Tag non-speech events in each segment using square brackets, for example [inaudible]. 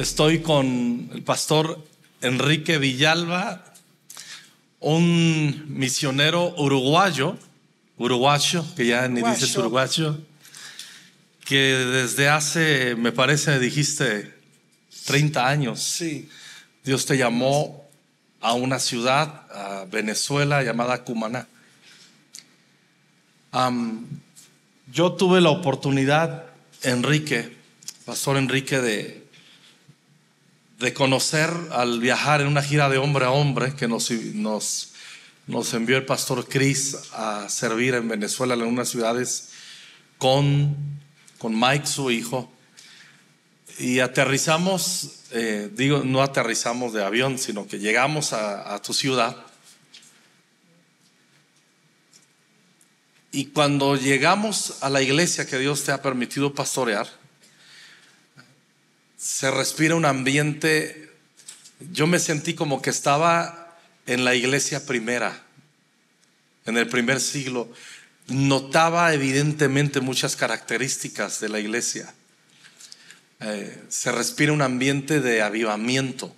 Estoy con el pastor Enrique Villalba, un misionero uruguayo, uruguayo, que ya ni dices uruguayo, que desde hace, me parece, dijiste 30 años, Sí, Dios te llamó a una ciudad, a Venezuela, llamada Cumaná. Yo tuve la oportunidad, Enrique, Pastor Enrique, de, de conocer al viajar en una gira de hombre a hombre que nos, nos, nos envió el Pastor Chris a servir en Venezuela en unas ciudades con, con Mike, su hijo. Y aterrizamos, eh, digo, no aterrizamos de avión, sino que llegamos a tu ciudad. Y cuando llegamos a la iglesia que Dios te ha permitido pastorear, se respira un ambiente, yo me sentí como que estaba en la iglesia primera, en el primer siglo. Notaba evidentemente muchas características de la iglesia. Eh, se respira un ambiente de avivamiento.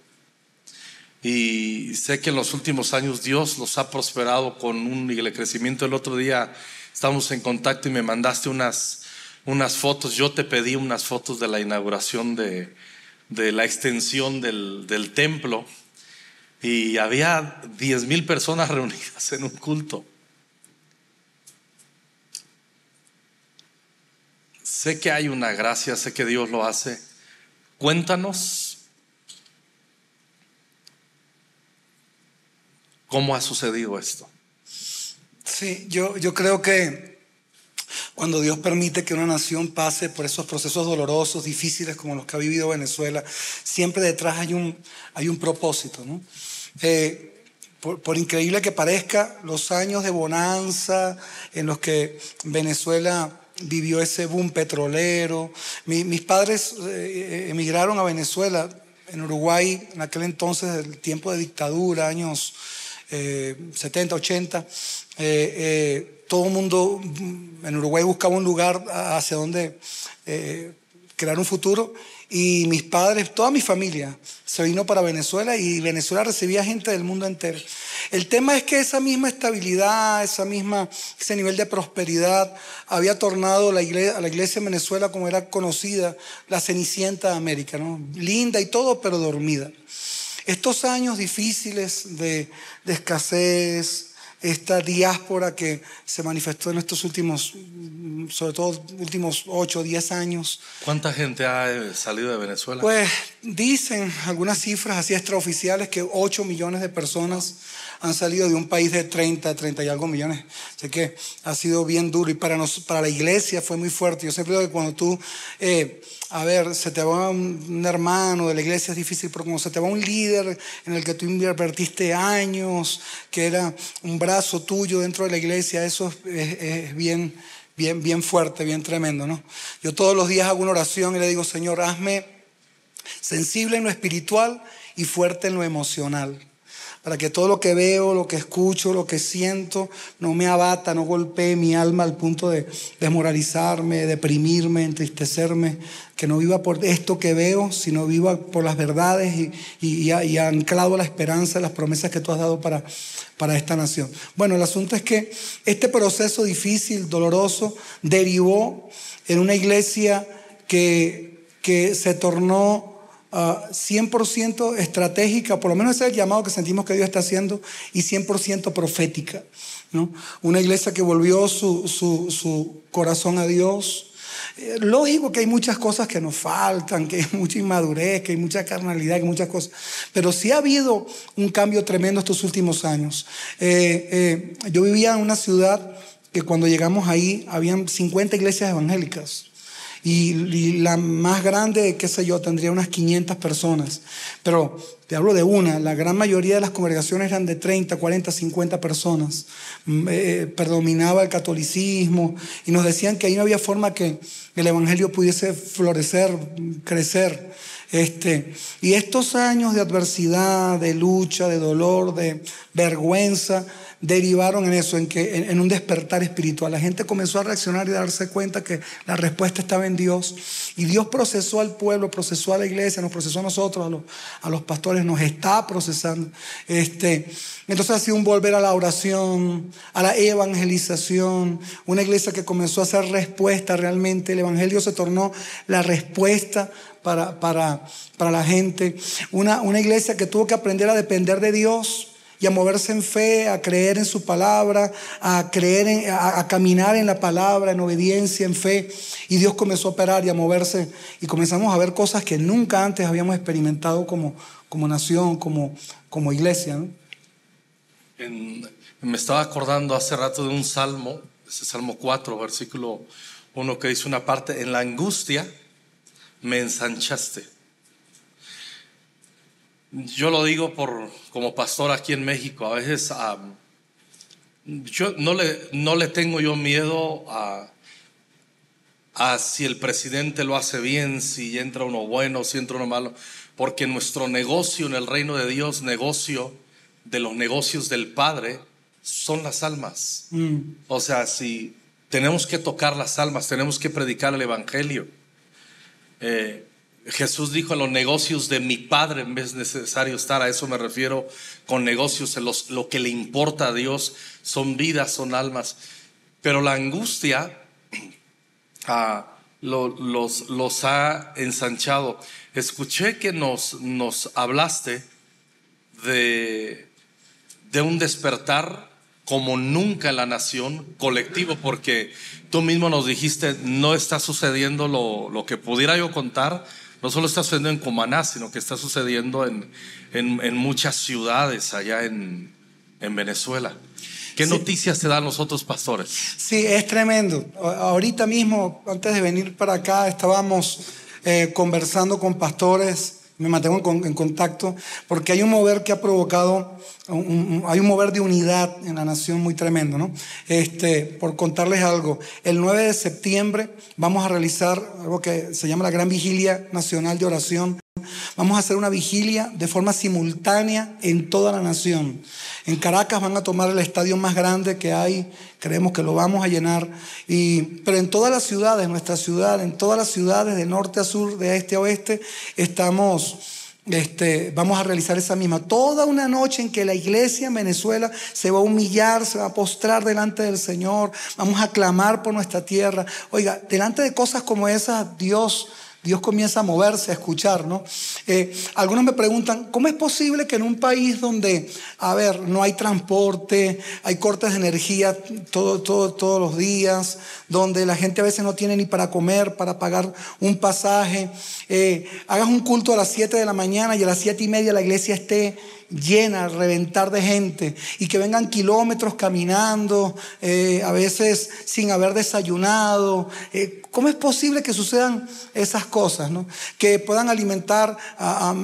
Y sé que en los últimos años Dios los ha prosperado con un crecimiento. El otro día estábamos en contacto y me mandaste unas, unas fotos. Yo te pedí unas fotos de la inauguración de, de la extensión del, del templo. Y había 10 mil personas [laughs] reunidas en un culto. Sé que hay una gracia, sé que Dios lo hace. Cuéntanos cómo ha sucedido esto. sí, yo, yo creo que cuando Dios permite que una nación pase por esos procesos dolorosos, difíciles como los que ha vivido Venezuela, siempre detrás hay un, hay un propósito. Eh, por, por increíble que parezca, los años de bonanza en los que Venezuela vivió ese boom petrolero. Mi- mis padres eh, emigraron a Venezuela, en Uruguay, en aquel entonces, el tiempo de dictadura, años eh, 70, 80. eh, eh, todo el mundo mm, en Uruguay buscaba un lugar hacia donde eh, crear un futuro. Y mis padres, toda mi familia, se vino para Venezuela y Venezuela recibía gente del mundo entero. El tema es que esa misma estabilidad, esa misma, ese nivel de prosperidad había tornado la iglesia, a la iglesia en Venezuela como era conocida, la cenicienta de América, ¿no? Linda y todo, pero dormida. Estos años difíciles de, de escasez, esta diáspora que se manifestó en estos últimos, sobre todo últimos 8 o 10 años, ¿Cuánta gente ha eh, salido de Venezuela? pues dicen algunas cifras así extraoficiales que 8 millones de personas han salido de un país de 30, 30 y algo millones. Así que ha sido bien duro y para, nos, para la iglesia fue muy fuerte. Yo siempre digo que cuando tú, eh, a ver, se te va un, hermano de la iglesia es difícil, pero cuando se te va un líder en el que tú invertiste años, que era un brazo tuyo dentro de la iglesia, eso es, es bien, bien, bien fuerte, bien tremendo, ¿no? Yo todos los días hago una oración y le digo, Señor, hazme sensible en lo espiritual y fuerte en lo emocional. Para que todo lo que veo, lo que escucho, lo que siento, no me abata, no golpee mi alma al punto de desmoralizarme, deprimirme, entristecerme. Que no viva por esto que veo, sino viva por las verdades y, y, anclado a la esperanza, las promesas que tú has dado para, para esta nación. Bueno, el asunto es que este proceso difícil, doloroso, derivó en una iglesia que, que se tornó uh, 100% estratégica, por lo menos ese es el llamado que sentimos que Dios está haciendo, y 100% profética. ¿no? Una iglesia que volvió su, su, su corazón a Dios. Eh, Lógico que hay muchas cosas que nos faltan, que hay mucha inmadurez, que hay mucha carnalidad, que hay muchas cosas, pero sí ha habido un cambio tremendo estos últimos años. Eh, eh, yo vivía en una ciudad que cuando llegamos ahí habían 50 iglesias evangélicas. Y, y, la más grande, qué sé yo, tendría unas 500 personas. Pero te hablo de una, la gran mayoría de las congregaciones eran de 30, 40, 50 personas. Eh, predominaba el catolicismo y nos decían que ahí no había forma que el Evangelio pudiese florecer, crecer. Este, y estos años de adversidad, de lucha, de dolor, de vergüenza, derivaron en eso, en, que, en, un despertar espiritual. La gente comenzó a reaccionar y darse cuenta que la respuesta estaba en Dios. Y Dios procesó al pueblo, procesó a la iglesia, nos procesó a nosotros, a los, a los pastores, nos está procesando. Este, entonces ha sido un volver a la oración, a la evangelización, una iglesia que comenzó a hacer respuesta realmente. El Evangelio se tornó la respuesta para, para, para la gente. Una, una iglesia que tuvo que aprender a depender de Dios y a moverse en fe, a creer en su palabra, a creer a, caminar en la palabra, en obediencia, en fe. Y Dios comenzó a operar y a moverse y comenzamos a ver cosas que nunca antes habíamos experimentado como, como nación, como, como iglesia. me estaba acordando hace rato de un salmo, ese Salmo 4, versículo 1, que dice una parte, en la angustia me ensanchaste. Yo lo digo por, como pastor aquí en México, a veces yo no le, no le tengo yo miedo a, a si el presidente lo hace bien, si entra uno bueno, si entra uno malo, porque nuestro negocio en el reino de Dios, negocio de los negocios del Padre, son las almas. Mm. O sea, si tenemos que tocar las almas, tenemos que predicar el Evangelio. Eh, Jesús dijo, en los negocios de mi Padre vez necesario estar, a eso me refiero con negocios, en los, lo que le importa a Dios son vidas, son almas. Pero la angustia [clears throat] ah, los, ha ensanchado. Escuché que nos, hablaste de, un despertar como nunca en la nación colectivo, porque tú mismo nos dijiste, no está sucediendo lo que pudiera yo contar, no solo está sucediendo en Comaná, sino que está sucediendo en, en, muchas ciudades allá en, en Venezuela. ¿Qué noticias te dan los otros pastores? Sí, es tremendo. Ahorita mismo, antes de venir para acá, estábamos eh, conversando con pastores me mantengo en, contacto, porque hay un mover que ha provocado, hay un mover de unidad en la nación muy tremendo, ¿no? Este, por contarles algo, el 9 de septiembre vamos a realizar algo que se llama la Gran Vigilia Nacional de Oración. Vamos a hacer una vigilia de forma simultánea en toda la nación. En Caracas van a tomar el estadio más grande que hay, creemos que lo vamos a llenar. Y, pero en todas las ciudades, nuestra ciudad, en todas las ciudades de norte a sur, de este a oeste, estamos, este, vamos a realizar esa misma. Toda una noche en que la iglesia en Venezuela se va a humillar, se va a postrar delante del Señor, vamos a clamar por nuestra tierra. Oiga, delante de cosas como esas, Dios Dios comienza a moverse, a escuchar, ¿no? Eh, algunos me preguntan, ¿cómo es posible que en un país donde, a ver, no hay transporte, hay cortes de energía todo, todo, todos los días, donde la gente a veces no tiene ni para comer, para pagar un pasaje, eh, hagas un culto a las 7 de la mañana y a las 7 y media la iglesia esté llena, reventar de gente y que vengan kilómetros caminando, eh, a veces sin haber desayunado. Eh, ¿Cómo es posible que sucedan esas cosas? Que puedan alimentar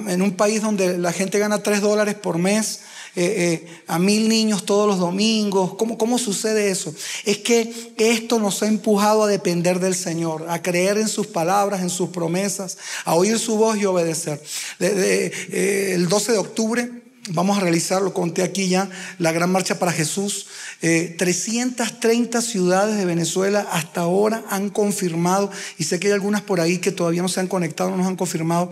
en un país donde la gente gana 3 dólares por mes. Eh, a mil niños todos los domingos. ¿Cómo, ¿Cómo sucede eso? Es que esto nos ha empujado a depender del Señor, a creer en sus palabras, en sus promesas, a oír su voz y obedecer. el 12 de octubre Vamos a realizar, lo conté aquí ya, la Gran Marcha para Jesús. 330 eh, ciudades de Venezuela hasta ahora han confirmado, y sé que hay algunas por ahí que todavía no se han conectado, no nos han confirmado,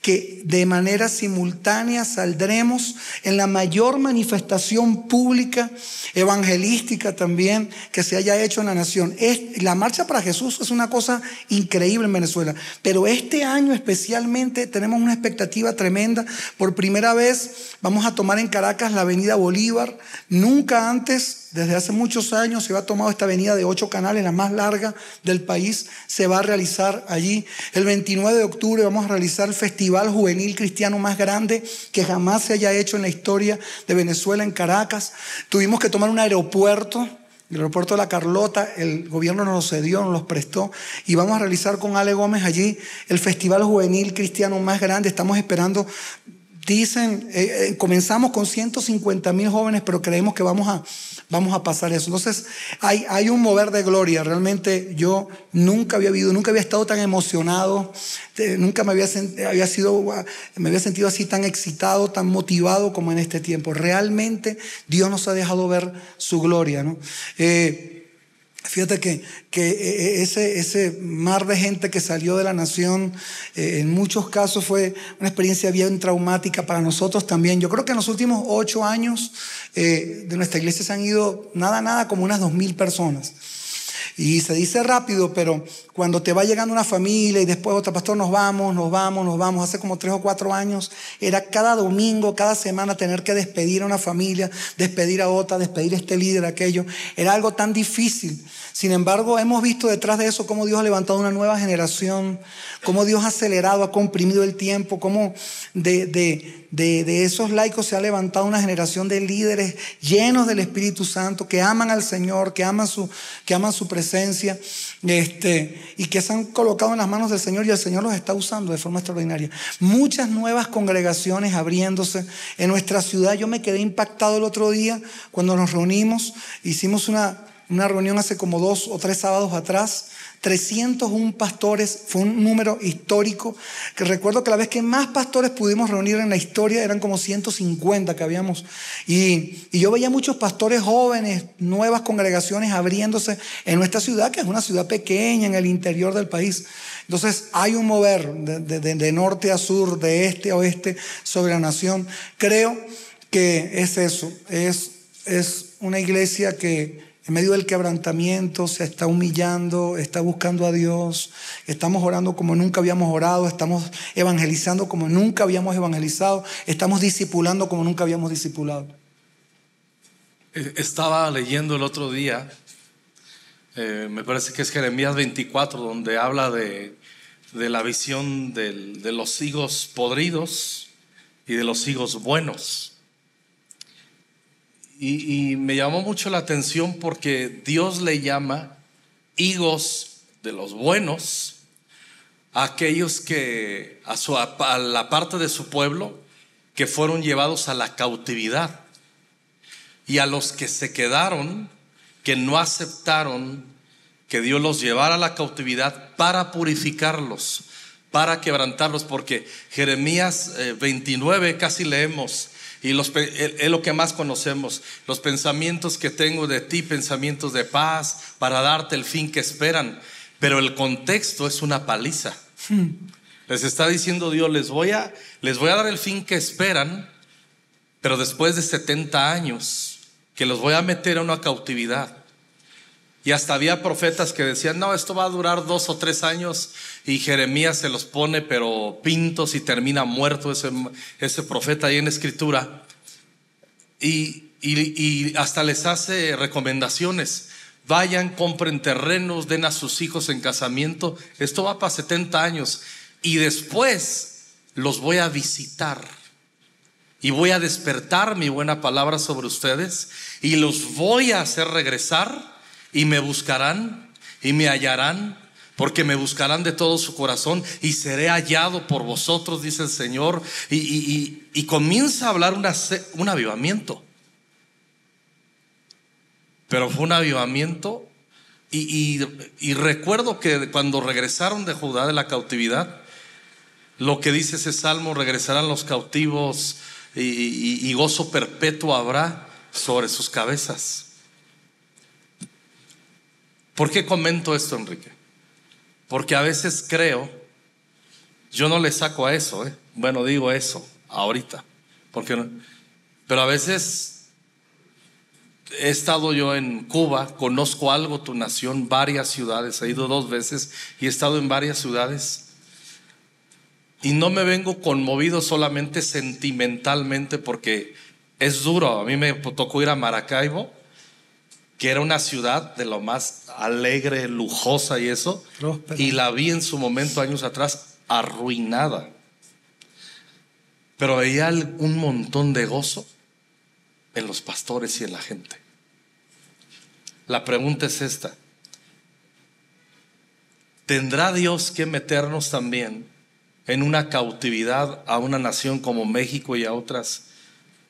que de manera simultánea saldremos en la mayor manifestación pública, evangelística también, que se haya hecho en la nación. Es, la Marcha para Jesús es una cosa increíble en Venezuela, pero este año especialmente tenemos una expectativa tremenda. Por primera vez vamos a tomar en Caracas la avenida Bolívar. Nunca antes, desde hace muchos años, se había tomado esta avenida de ocho canales, la más larga del país. Se va a realizar allí. El 29 de octubre vamos a realizar el festival juvenil cristiano más grande que jamás se haya hecho en la historia de Venezuela en Caracas. Tuvimos que tomar un aeropuerto el aeropuerto de la Carlota, el gobierno nos lo cedió, nos los prestó y vamos a realizar con Ale Gómez allí el festival juvenil cristiano más grande. Estamos esperando Dicen, eh, eh, comenzamos con 150 mil jóvenes, pero creemos que vamos a, vamos a pasar eso. Entonces, hay, hay un mover de gloria. Realmente yo nunca había vivido, nunca había estado tan emocionado, nunca me había, había sido, me había sentido así tan excitado, tan motivado como en este tiempo. Realmente Dios nos ha dejado ver su gloria. ¿no? Eh, Fíjate que, que, eh, ese, ese, mar de gente que salió de la nación, eh, en muchos casos fue una experiencia bien traumática para nosotros también. Yo creo que en los últimos ocho años eh, de nuestra iglesia se han ido nada, nada como unas dos mil personas. Y se dice rápido, pero cuando te va llegando una familia y después otro pastor, nos vamos, nos vamos, nos vamos, hace como tres o cuatro años, era cada domingo, cada semana tener que despedir a una familia, despedir a otra, despedir a este líder, aquello. Era algo tan difícil. Sin embargo, hemos visto detrás de eso cómo Dios ha levantado una nueva generación, cómo Dios ha acelerado, ha comprimido el tiempo, cómo de, de, de, de esos laicos se ha levantado una generación de líderes llenos del Espíritu Santo, que aman al Señor, que aman su, que aman su presencia, este, y que se han colocado en las manos del Señor y el Señor los está usando de forma extraordinaria. Muchas nuevas congregaciones abriéndose en nuestra ciudad. Yo me quedé impactado el otro día cuando nos reunimos, hicimos una, una reunión hace como dos o tres sábados atrás 301 pastores, fue un número histórico, que recuerdo que la vez que más pastores pudimos reunir en la historia eran como 150 que habíamos. Y, yo veía muchos pastores jóvenes, nuevas congregaciones abriéndose en nuestra ciudad, que es una ciudad pequeña en el interior del país. Entonces hay un mover de, de norte a sur, de este a oeste sobre la nación. Creo que es eso, es, es una iglesia que en medio del quebrantamiento se está humillando, está buscando a Dios, estamos orando como nunca habíamos orado, estamos evangelizando como nunca habíamos evangelizado, estamos discipulando como nunca habíamos discipulado. Eh, estaba leyendo el otro día, eh, me parece que es Jeremías 24, donde habla de, la visión de los higos podridos y de los higos buenos. Y, me llamó mucho la atención porque Dios le llama higos de los buenos a aquellos que, a, su, a la parte de su pueblo, que fueron llevados a la cautividad. Y a los que se quedaron, que no aceptaron que Dios los llevara a la cautividad para purificarlos, para quebrantarlos, porque Jeremías 29 eh, casi leemos, y los, es lo que más conocemos. Los pensamientos que tengo de ti, pensamientos de paz, para darte el fin que esperan. Pero el contexto es una paliza. Les está diciendo Dios, les voy, a, les voy a dar el fin que esperan, pero después de 70 años, que los voy a meter a una cautividad. Y hasta había profetas que decían, no, esto va a durar dos o tres años y Jeremías se los pone, pero pintos y termina muerto ese, ese profeta ahí en escritura. Y, y, hasta les hace recomendaciones. Vayan, compren terrenos, den a sus hijos en casamiento. Esto va para 70 años. Y después los voy a visitar. Y voy a despertar mi buena palabra sobre ustedes. Y los voy a hacer regresar y me buscarán y me hallarán, porque me buscarán de todo su corazón y seré hallado por vosotros, dice el Señor. Y, comienza a hablar un avivamiento. Pero fue un avivamiento. Y, y recuerdo que cuando regresaron de Judá de la cautividad, lo que dice ese salmo, regresarán los cautivos y gozo perpetuo habrá sobre sus cabezas. ¿Por qué comento esto, Enrique? Porque a veces creo, yo no le saco a eso, ¿eh? bueno, digo eso ahorita, porque pero a veces he estado yo en Cuba, conozco algo tu nación, varias ciudades, he ido dos veces y he estado en varias ciudades. Y no me vengo conmovido solamente sentimentalmente porque es duro. A mí me tocó ir a Maracaibo que era una ciudad de lo más alegre, lujosa y eso, y la vi en su momento años atrás arruinada. Pero veía un montón de gozo en los pastores y en la gente. La pregunta es esta. ¿Tendrá Dios que meternos también en una cautividad a una nación como México y a otras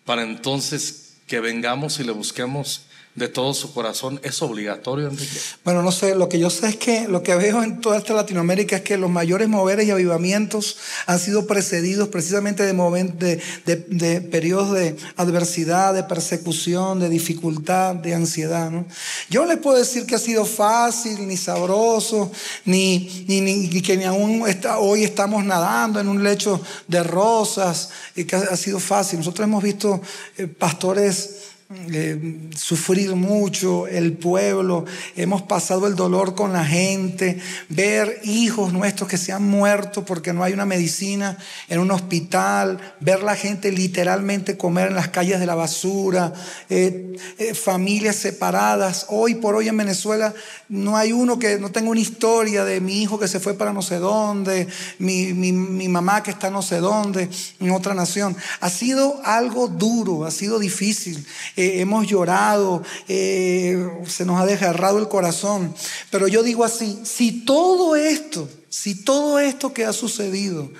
para entonces que vengamos y le busquemos de todo su corazón, ¿es obligatorio, Enrique? Bueno, no sé, lo que yo sé es que lo que veo en toda esta Latinoamérica es que los mayores moveres y avivamientos han sido precedidos precisamente de, de, de, periodos de adversidad, de persecución, de dificultad, de ansiedad. ¿no? Yo no les puedo decir que ha sido fácil, ni sabroso, ni, ni, ni que ni aún está, hoy estamos nadando en un lecho de rosas y que ha, sido fácil. Nosotros hemos visto eh, pastores eh, sufrir mucho, el pueblo, hemos pasado el dolor con la gente, ver hijos nuestros que se han muerto porque no hay una medicina en un hospital, ver la gente literalmente comer en las calles de la basura, eh, eh, familias separadas. Hoy por hoy en Venezuela no hay uno que no tenga una historia de mi hijo que se fue para no sé dónde, mi, mi, mi mamá que está no sé dónde, en otra nación. Ha sido algo duro, ha sido difícil. Eh, hemos llorado, eh, se nos ha desgarrado el corazón. Pero yo digo así, si todo esto, si todo esto que ha sucedido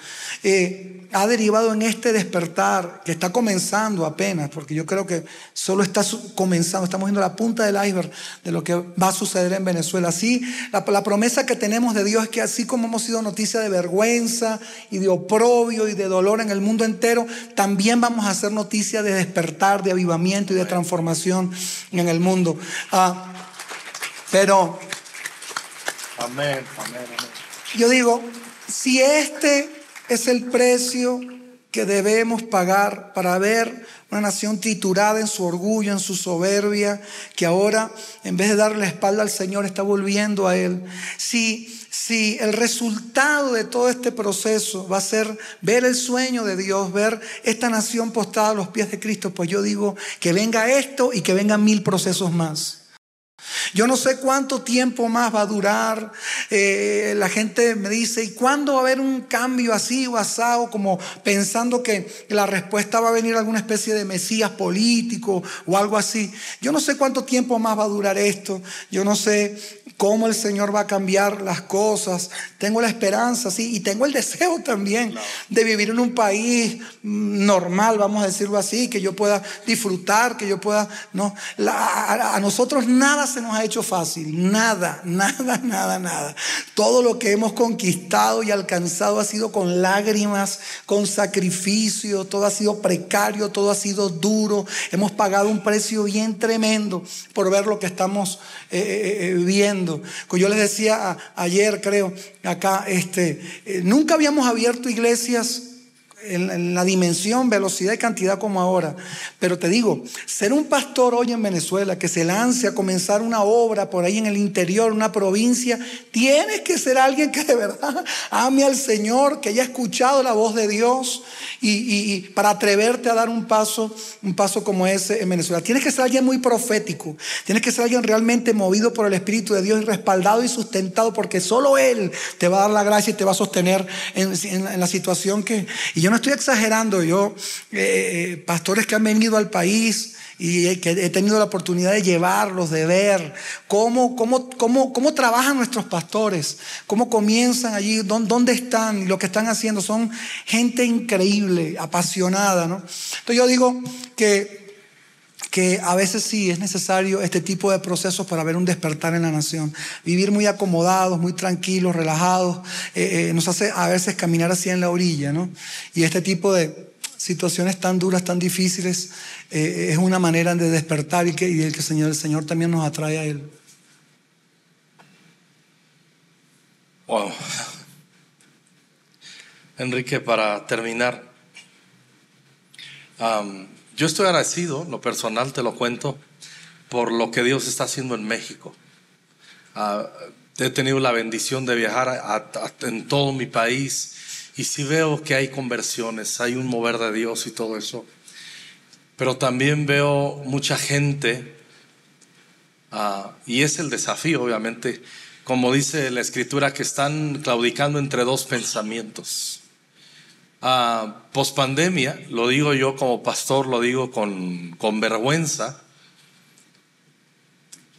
eh, ha derivado en este despertar que está comenzando apenas, porque yo creo que solo está comenzando, estamos viendo la punta del iceberg de lo que va a suceder en Venezuela. Así, la, la promesa que tenemos de Dios es que así como hemos sido noticia de vergüenza y de oprobio y de dolor en el mundo entero, también vamos a ser noticia de despertar, de avivamiento y de transformación en el mundo. Ah, pero, amén, amén, amén. Yo digo, si este es el precio que debemos pagar para ver una nación triturada en su orgullo, en su soberbia, que ahora en vez de darle la espalda al Señor está volviendo a Él. Si, si el resultado de todo este proceso va a ser ver el sueño de Dios, ver esta nación postada a los pies de Cristo, pues yo digo que venga esto y que vengan mil procesos más. Yo no sé cuánto tiempo más va a durar. Eh, la gente me dice, ¿y cuándo va a haber un cambio así o asado? Como pensando que la respuesta va a venir alguna especie de mesías político o algo así. Yo no sé cuánto tiempo más va a durar esto. Yo no sé cómo el Señor va a cambiar las cosas. Tengo la esperanza, sí, y tengo el deseo también de vivir en un país normal, vamos a decirlo así, que yo pueda disfrutar, que yo pueda, no, a, nosotros nada se nos ha hecho fácil, nada, [laughs] nada, nada, nada. Todo lo que hemos conquistado y alcanzado ha sido con lágrimas, con sacrificio, todo ha sido precario, todo ha sido duro. Hemos pagado un precio bien tremendo por ver lo que estamos eh, eh, eh, viendo. Yo les decía ayer, creo, acá, este, nunca habíamos abierto iglesias en, la dimensión, velocidad y cantidad como ahora. Pero te digo, ser un pastor hoy en Venezuela que se lance a comenzar una obra por ahí en el interior, una provincia, tienes que ser alguien que de verdad [laughs] ame al Señor, que haya escuchado la voz de Dios y, para atreverte a dar un paso, un paso como ese en Venezuela. Tienes que ser alguien muy profético, tienes que ser alguien realmente movido por el Espíritu de Dios y respaldado y sustentado porque solo Él te va a dar la gracia y te va a sostener en, la situación que... Y yo no estoy exagerando, yo, eh, eh, pastores que han venido al país y que he tenido la oportunidad de llevarlos, de ver cómo, cómo, cómo, cómo trabajan nuestros pastores, cómo comienzan allí, dónde están, lo que están haciendo. Son gente increíble, apasionada. ¿no? Entonces yo digo que que a veces sí es necesario este tipo de procesos para ver un despertar en la nación. Vivir muy acomodados, muy tranquilos, relajados, eh, eh, nos hace a veces caminar así en la orilla, ¿no? Y este tipo de situaciones tan duras, tan difíciles, eh, es una manera de despertar y el, que Señor, el Señor también nos atrae a Él. Wow. Enrique, para terminar, yo estoy agradecido, lo personal te lo cuento, por lo que Dios está haciendo en México. Ah, he tenido la bendición de viajar en todo mi país y si veo que hay conversiones, hay un mover de Dios y todo eso. Pero también veo mucha gente, ah, y es el desafío, obviamente, como dice la escritura, que están claudicando entre dos pensamientos. Uh, pospandemia, lo digo yo como pastor, lo digo con, con vergüenza.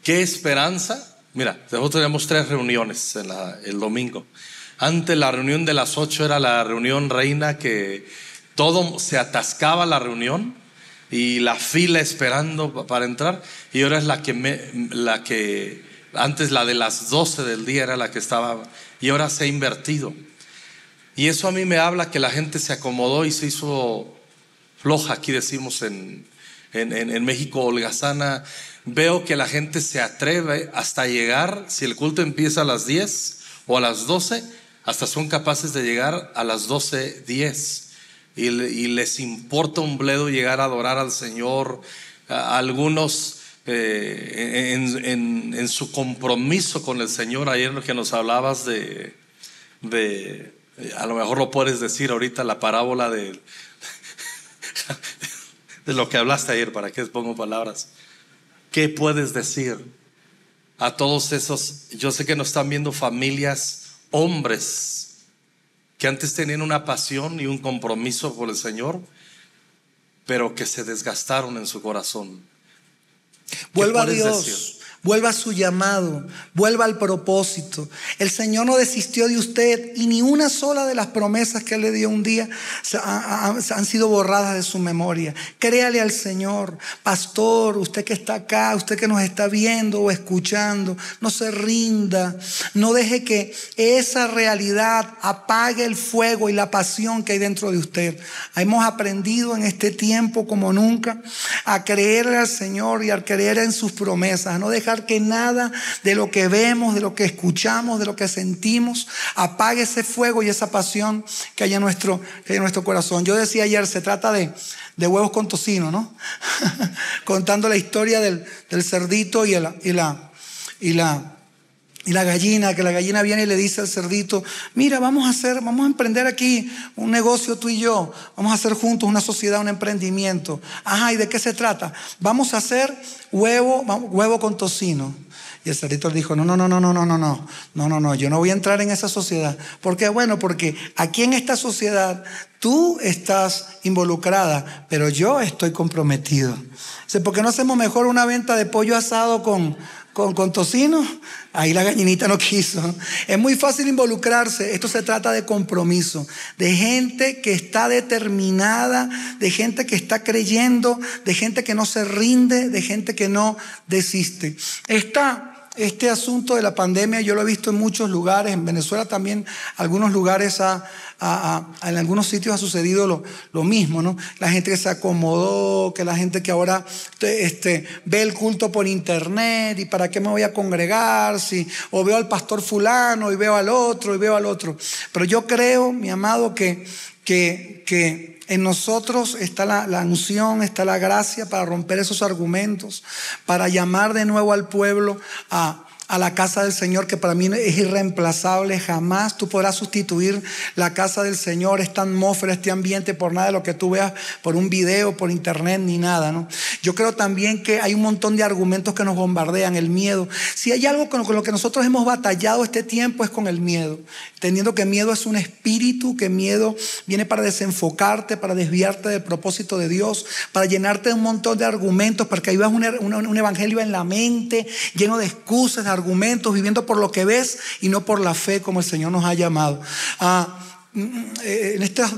¿Qué esperanza? Mira, nosotros tenemos tres reuniones el domingo. Antes la reunión de las ocho era la reunión reina que todo se atascaba la reunión. y la fila esperando para entrar y ahora es la que me, la que antes la de las 12 del día era la que estaba y ahora se ha invertido. Y eso a mí me habla que la gente se acomodó y se hizo floja, aquí decimos en, en, en, México holgazana. Veo que la gente se atreve hasta llegar, si el culto empieza a las 10 o a las 12, hasta son capaces de llegar a las 12.10 y, y les importa un bledo llegar a adorar al Señor. algunos eh, en, en, su compromiso con el Señor, ayer lo que nos hablabas de, de, a lo mejor lo puedes decir ahorita, la parábola de, de lo que hablaste ayer, para que pongo palabras. ¿Qué puedes decir a todos esos? Yo sé que nos están viendo familias, hombres, que antes tenían una pasión y un compromiso por el Señor, pero que se desgastaron en su corazón. Vuelva a Dios. Vuelva a su llamado, vuelva al propósito. El Señor no desistió de usted y ni una sola de las promesas que Él le dio un día han sido borradas de su memoria. Créale al Señor. Pastor, usted que está acá, usted que nos está viendo o escuchando, no se rinda. No deje que esa realidad apague el fuego y la pasión que hay dentro de usted. Hemos aprendido en este tiempo como nunca a creerle al Señor y a creer en sus promesas. No que nada de lo que vemos, de lo que escuchamos, de lo que sentimos, apague ese fuego y esa pasión que hay en nuestro, en nuestro corazón. Yo decía ayer, se trata de, de huevos con tocino, ¿no? [laughs] Contando la historia del, del cerdito y, la, y, la, y la y la gallina, que la gallina viene y le dice al cerdito, mira, vamos a hacer, vamos a emprender aquí un negocio tú y yo, vamos a hacer juntos una sociedad, un emprendimiento. Ajá, ¿y de qué se trata? Vamos a hacer huevo, huevo con tocino. Y el cerdito le dijo, no, no, no, no, no, no, no, no, no, no, no, yo no voy a entrar en esa sociedad. ¿Por qué? Bueno, porque aquí en esta sociedad tú estás involucrada, pero yo estoy comprometido. ¿Por qué no hacemos mejor una venta de pollo asado con con, tocino, ahí la gallinita no [laughs] quiso. Es muy fácil involucrarse. Esto se trata de compromiso, de gente que está determinada, de gente que está creyendo, de gente que no se rinde, de gente que no desiste. Está este asunto de la pandemia yo lo he visto en muchos lugares, en Venezuela también, algunos lugares, en algunos sitios ha sucedido lo, mismo, ¿no? La gente que se acomodó, que la gente que ahora este, ve el culto por internet y para qué me voy a congregar, si, o veo al pastor fulano y veo al otro y veo al otro. Pero yo creo, mi amado, que, que, que en nosotros está la, unción, está la gracia para romper esos argumentos, para llamar de nuevo al pueblo a, a la casa del Señor, que para mí es irreemplazable. Jamás tú podrás sustituir la casa del Señor, esta atmósfera, este ambiente, por nada de lo que tú veas por un video, por internet, ni nada. ¿no? Yo creo también que hay un montón de argumentos que nos bombardean, el miedo. Si hay algo con lo que nosotros hemos batallado este tiempo es con el miedo, teniendo que miedo es un espíritu, que miedo viene para desenfocarte, para desviarte del propósito de Dios, para llenarte de un montón de argumentos, para que vivas un, un, evangelio en la mente, lleno de excusas, de argumentos, viviendo por lo que ves y no por la fe como el Señor nos ha llamado. Ah, mm, eh, en estas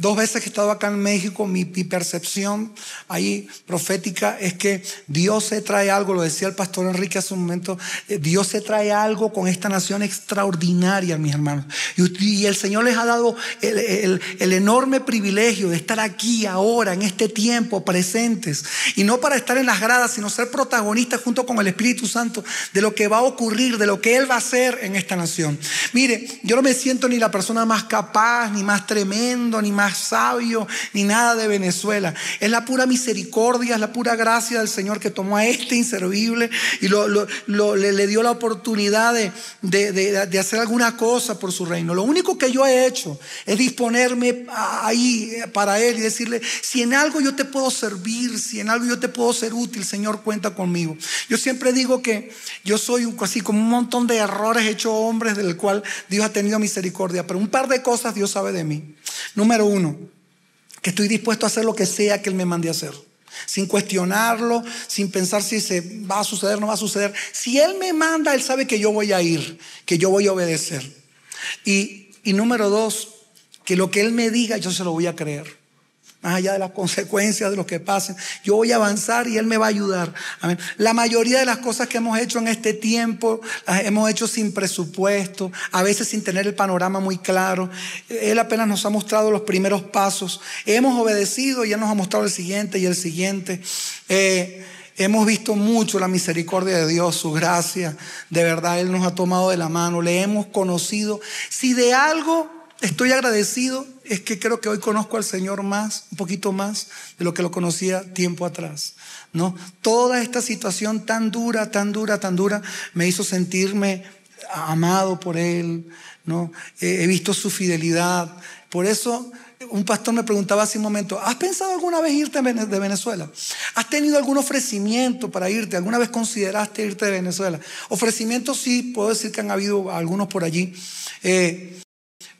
Dos veces que he estado acá en México, mi, percepción ahí profética es que Dios se trae algo, lo decía el pastor Enrique hace un momento, eh, Dios se trae algo con esta nación extraordinaria, mis hermanos. Y, el Señor les ha dado el, el, enorme privilegio de estar aquí ahora, en este tiempo, presentes. Y no para estar en las gradas, sino ser protagonistas junto con el Espíritu Santo de lo que va a ocurrir, de lo que Él va a hacer en esta nación. Mire, yo no me siento ni la persona más capaz, ni más tremendo, ni más sabio ni nada de Venezuela. Es la pura misericordia, es la pura gracia del Señor que tomó a este inservible y lo, le, dio la oportunidad de, de, hacer alguna cosa por su reino. Lo único que yo he hecho es disponerme ahí para Él y decirle, si en algo yo te puedo servir, si en algo yo te puedo ser útil, Señor, cuenta conmigo. Yo siempre digo que yo soy así como un montón de errores hechos hombres del cual Dios ha tenido misericordia, pero un par de cosas Dios sabe de mí. Número uno, que estoy dispuesto a hacer lo que sea que Él me mande a hacer. Sin cuestionarlo, sin pensar si se va a suceder o no va a suceder. Si Él me manda, Él sabe que yo voy a ir, que yo voy a obedecer. Y, y número dos, que lo que Él me diga, yo se lo voy a creer. Más allá de las consecuencias de lo que pasen. Yo voy a avanzar y Él me va a ayudar. La mayoría de las cosas que hemos hecho en este tiempo, las hemos hecho sin presupuesto, a veces sin tener el panorama muy claro. Él apenas nos ha mostrado los primeros pasos. Hemos obedecido y Él nos ha mostrado el siguiente y el siguiente. Eh, hemos visto mucho la misericordia de Dios, su gracia. De verdad, Él nos ha tomado de la mano, le hemos conocido. Si de algo estoy agradecido, es que creo que hoy conozco al Señor más, un poquito más de lo que lo conocía tiempo atrás. ¿no? Toda esta situación tan dura, tan dura, tan dura, me hizo sentirme amado por Él. ¿no? He visto su fidelidad. Por eso un pastor me preguntaba hace un momento, ¿has pensado alguna vez irte de Venezuela? ¿Has tenido algún ofrecimiento para irte? ¿Alguna vez consideraste irte de Venezuela? Ofrecimientos sí, puedo decir que han habido algunos por allí. Eh,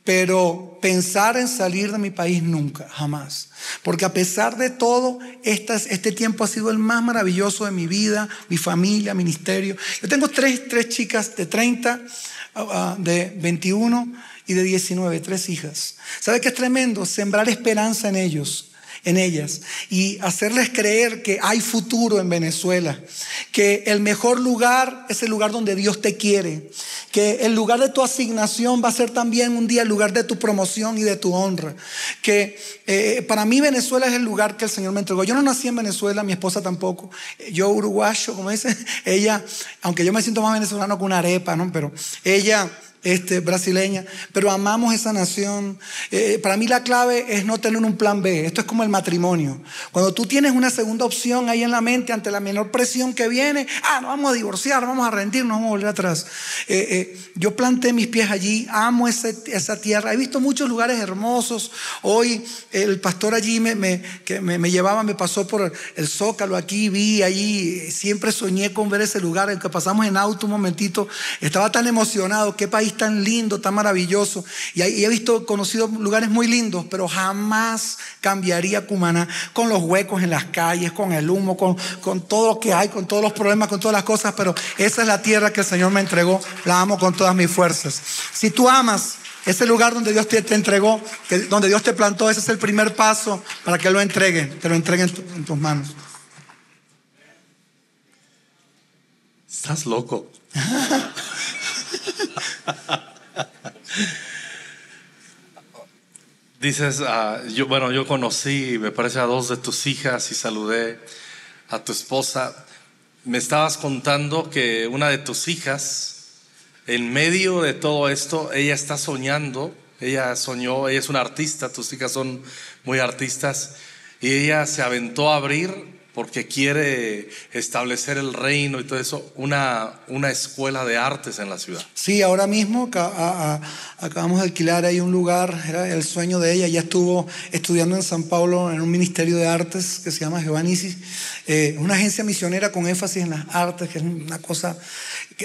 pero pensar en salir de mi país nunca, jamás. Porque a pesar de todo, este, tiempo ha sido el más maravilloso de mi vida, mi familia, ministerio. Yo tengo tres, tres chicas de 30, ah, ah, de 21 y de 19, tres hijas. ¿Sabe qué es tremendo? Sembrar esperanza en ellos en ellas y hacerles creer que hay futuro en Venezuela, que el mejor lugar es el lugar donde Dios te quiere, que el lugar de tu asignación va a ser también un día el lugar de tu promoción y de tu honra, que eh, para mí Venezuela es el lugar que el Señor me entregó. Yo no nací en Venezuela, mi esposa tampoco, yo uruguayo, como dice, [laughs] ella, aunque yo me siento más venezolano que una arepa, ¿no? Pero ella este, brasileña, pero amamos esa nación. Eh, para mí la clave es no tener un plan B. Esto es como el matrimonio. Cuando tú tienes una segunda opción ahí en la mente ante la menor presión que viene, ah, nos vamos a divorciar, vamos a rendir, nos vamos a volver atrás. Eh, eh, yo planté mis pies allí, amo esa tierra. He visto muchos lugares hermosos. Hoy el pastor allí me, me, que me, llevaba, me pasó por el zócalo aquí, vi allí, siempre soñé con ver ese lugar, el que pasamos en auto un momentito. Estaba tan emocionado, qué país tan lindo, tan maravilloso. Y, he visto, conocido lugares muy lindos, pero jamás cambiaría Cumaná con los huecos en las calles, con el humo, con, con todo lo que hay, con todos los problemas, con todas las cosas. Pero esa es la tierra que el Señor me entregó. La amo con todas mis fuerzas. Si tú amas ese lugar donde Dios te, entregó, que, donde Dios te plantó, ese es el primer paso para que lo entregue, te lo entregue en tus manos. Estás loco. [laughs] [laughs] Dices, ah, yo, bueno, yo conocí, me parece, a dos de tus hijas y saludé a tu esposa. Me estabas contando que una de tus hijas, en medio de todo esto, ella está soñando, ella soñó, ella es una artista, tus hijas son muy artistas, y ella se aventó a abrir porque quiere establecer el reino y todo eso, una, una escuela de artes en la ciudad. Sí, ahora mismo acabamos de alquilar ahí un lugar, era el sueño de ella, ella estuvo estudiando en San Pablo en un ministerio de artes que se llama Giovannisis, eh, una agencia misionera con énfasis en las artes, que es una cosa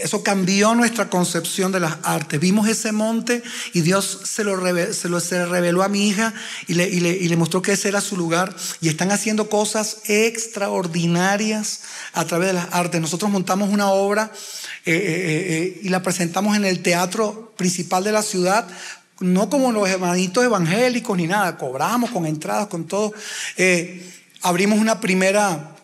eso cambió nuestra concepción de las artes. Vimos ese monte y Dios se lo, se lo reveló a mi hija y le, y, le, mostró que ese era su lugar. Y están haciendo cosas extraordinarias a través de las artes. Nosotros montamos una obra eh, eh, eh, y la presentamos en el teatro principal de la ciudad no como los hermanitos evangélicos ni nada, cobramos con entradas, con todo. abrimos una primera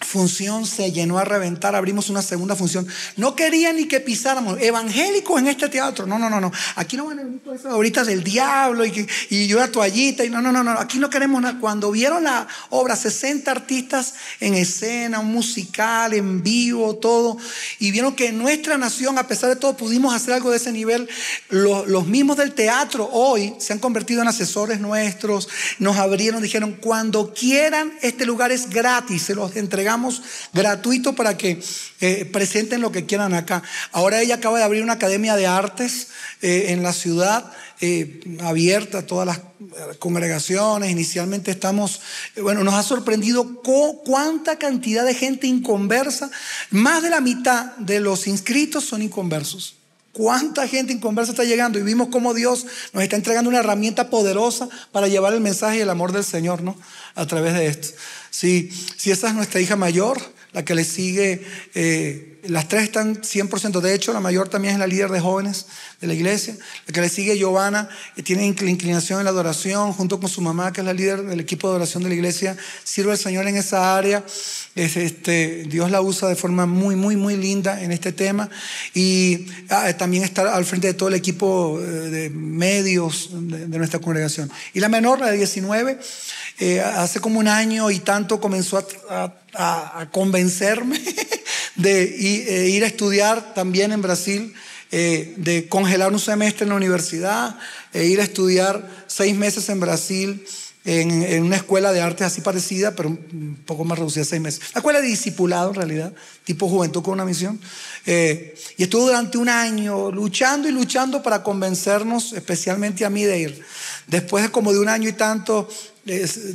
función se llenó a reventar, abrimos una segunda función. No quería ni que pisáramos evangélicos en este teatro. No, no, no, no. Aquí no van a venir todas esas del diablo y, y yo la toallita y no, no, no, no. Aquí no queremos nada. Cuando vieron la obra, 60 artistas en escena, un musical, en vivo, todo, y vieron que en nuestra nación, a pesar de todo, pudimos hacer algo de ese nivel. Los, los mismos del teatro hoy se han convertido en asesores nuestros, nos abrieron, dijeron, cuando quieran, este lugar es gratis, se los entregamos gratuito para que eh, presenten lo que quieran acá. Ahora ella acaba de abrir una academia de artes eh, en la ciudad. Eh, abierta a todas las congregaciones. Inicialmente estamos, bueno, nos ha sorprendido cuánta cantidad de gente inconversa. Más de la mitad de los inscritos son inconversos. ¿Cuánta gente inconversa está llegando? Y vimos cómo Dios nos está entregando una herramienta poderosa para llevar el mensaje y el amor del Señor, ¿no? A través de esto. Si, si esa es nuestra hija mayor, la que le sigue eh, las tres están 100%. De hecho, la mayor también es la líder de jóvenes de la iglesia. La que le sigue, Giovanna, tiene inclinación en la adoración, junto con su mamá, que es la líder del equipo de oración de la iglesia. Sirve al Señor en esa área. este, Dios la usa de forma muy, muy, muy linda en este tema. Y ah, también está al frente de todo el equipo eh, de medios de, nuestra congregación. Y la menor, la de 19, eh, hace como un año y tanto comenzó a convencerme [laughs] de eh, ir a estudiar también en Brasil, eh, de congelar un semestre en la universidad, e ir a estudiar seis meses en Brasil en, una escuela de artes así parecida, pero un poco más reducida, seis meses. Una escuela de discipulado en realidad, tipo juventud con una misión. Eh, y estuvo durante un año luchando y luchando para convencernos, especialmente a mí, de ir. Después de como de un año y tanto,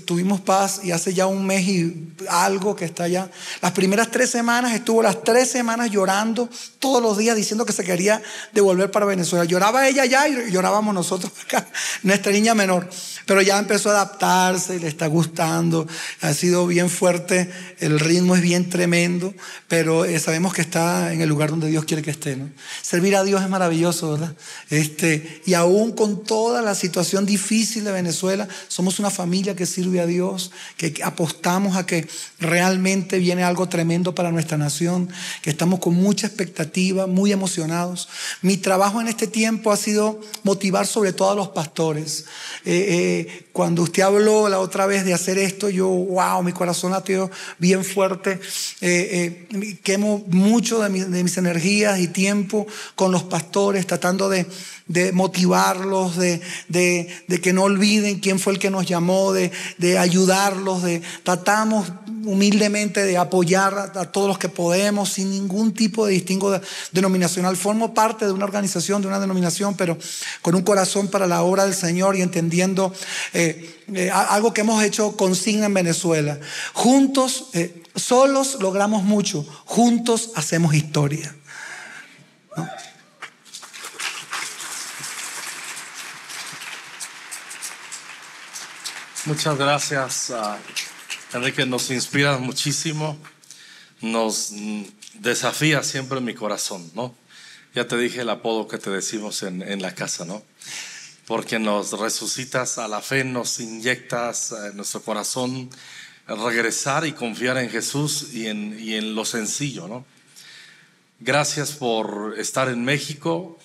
tuvimos paz y hace ya un mes y algo que está allá. Las primeras tres semanas estuvo las tres semanas llorando todos los días diciendo que se quería devolver para Venezuela. Lloraba ella allá y llorábamos nosotros acá, [laughs] nuestra niña menor. Pero ya empezó a adaptarse, le está gustando, ha sido bien fuerte, el ritmo es bien tremendo, pero eh, sabemos que está en el lugar donde Dios quiere que esté. ¿no? Servir a Dios es maravilloso, ¿verdad? Este, y aún con toda la situación difícil de Venezuela, somos una familia que sirve a Dios, que apostamos a que realmente viene algo tremendo para nuestra nación, que estamos con mucha expectativa, muy emocionados. Mi trabajo en este tiempo ha sido motivar sobre todo a los pastores. Eh, eh, cuando usted habló la otra vez de hacer esto, yo, wow, mi corazón latió bien fuerte. Eh, quemo mucho de, de mis energías y tiempo con los pastores, tratando de de motivarlos, de, que no olviden quién fue el que nos llamó, de, ayudarlos, de tratamos humildemente de apoyar a, todos los que podemos sin ningún tipo de distingo denominacional. Formo parte de una organización, de una denominación, pero con un corazón para la obra del Señor y entendiendo eh, eh, algo que hemos hecho consigna en Venezuela. Juntos, eh, solos logramos mucho, juntos hacemos historia. Muchas gracias, Enrique. Nos inspira muchísimo, nos desafía siempre en mi corazón, ¿no? Ya te dije el apodo que te decimos en, la casa, ¿no? Porque nos resucitas a la fe, nos inyectas en nuestro corazón regresar y confiar en Jesús y en, y en lo sencillo, ¿no? Gracias por estar en México,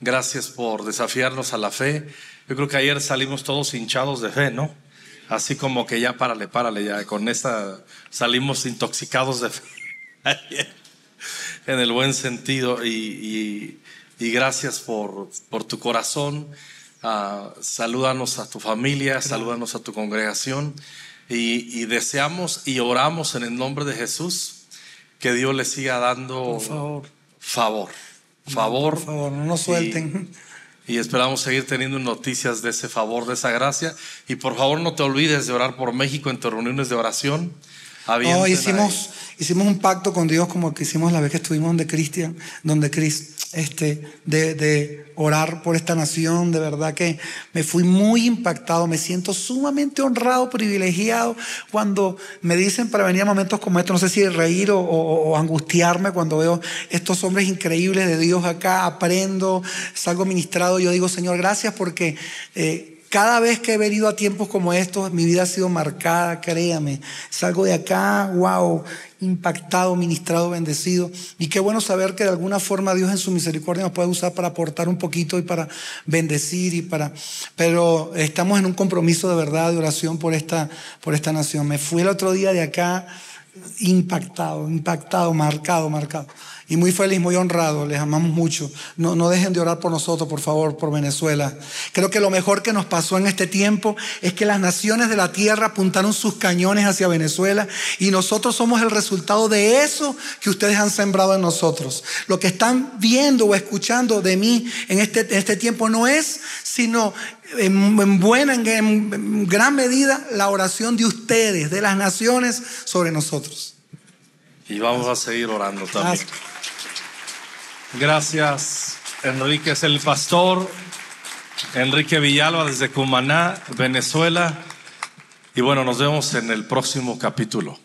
gracias por desafiarnos a la fe. Yo creo que ayer salimos todos hinchados de fe, ¿no? Así como que ya párale, párale, ya con esta salimos intoxicados de fe. [laughs] en el buen sentido. Y, gracias por, por, tu corazón. Uh, salúdanos a tu familia, salúdanos a tu congregación. Y, deseamos y oramos en el nombre de Jesús que Dios le siga dando favor. Favor. Favor. Por favor, no nos suelten. Y esperamos seguir teniendo noticias de ese favor, de esa gracia. Y por favor no te olvides de orar por México en tus reuniones de oración. No, hicimos, hicimos un pacto con Dios como que hicimos la vez que estuvimos donde Cristian, donde Chris, este, de, de, orar por esta nación. De verdad que me fui muy impactado, me siento sumamente honrado, privilegiado cuando me dicen para venir a momentos como estos, no sé si reír o, o, angustiarme cuando veo estos hombres increíbles de Dios acá, aprendo, salgo ministrado, yo digo, Señor, gracias porque... Eh, cada vez que he venido a tiempos como estos, mi vida ha sido marcada, créame. Salgo de acá, wow, impactado, ministrado, bendecido. Y qué bueno saber que de alguna forma Dios en su misericordia nos puede usar para aportar un poquito y para bendecir y para... Pero estamos en un compromiso de verdad, de oración por esta, por esta nación. Me fui el otro día de acá impactado, impactado, marcado, marcado y muy feliz, muy honrado. Les amamos mucho. No, no dejen de orar por nosotros, por favor, por Venezuela. Creo que lo mejor que nos pasó en este tiempo es que las naciones de la tierra apuntaron sus cañones hacia Venezuela y nosotros somos el resultado de eso que ustedes han sembrado en nosotros. Lo que están viendo o escuchando de mí en este, en este tiempo no es sino en, buena, en gran medida, la oración de ustedes, de las naciones, sobre nosotros. Y vamos a seguir orando también. Gracias, Enrique es el pastor. Enrique Villalba desde Cumaná, Venezuela. Y bueno, nos vemos en el próximo capítulo.